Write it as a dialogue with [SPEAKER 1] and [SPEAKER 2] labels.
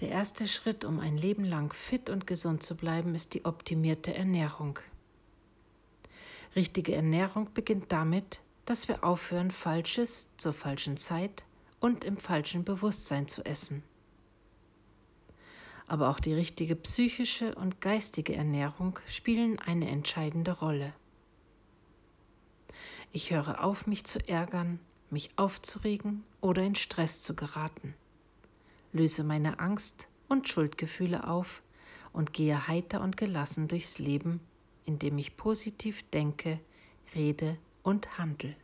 [SPEAKER 1] Der erste Schritt, um ein Leben lang fit und gesund zu bleiben, ist die optimierte Ernährung. Richtige Ernährung beginnt damit, dass wir aufhören, Falsches zur falschen Zeit und im falschen Bewusstsein zu essen. Aber auch die richtige psychische und geistige Ernährung spielen eine entscheidende Rolle. Ich höre auf, mich zu ärgern, mich aufzuregen oder in Stress zu geraten, löse meine Angst und Schuldgefühle auf und gehe heiter und gelassen durchs Leben, indem ich positiv denke, rede und handle.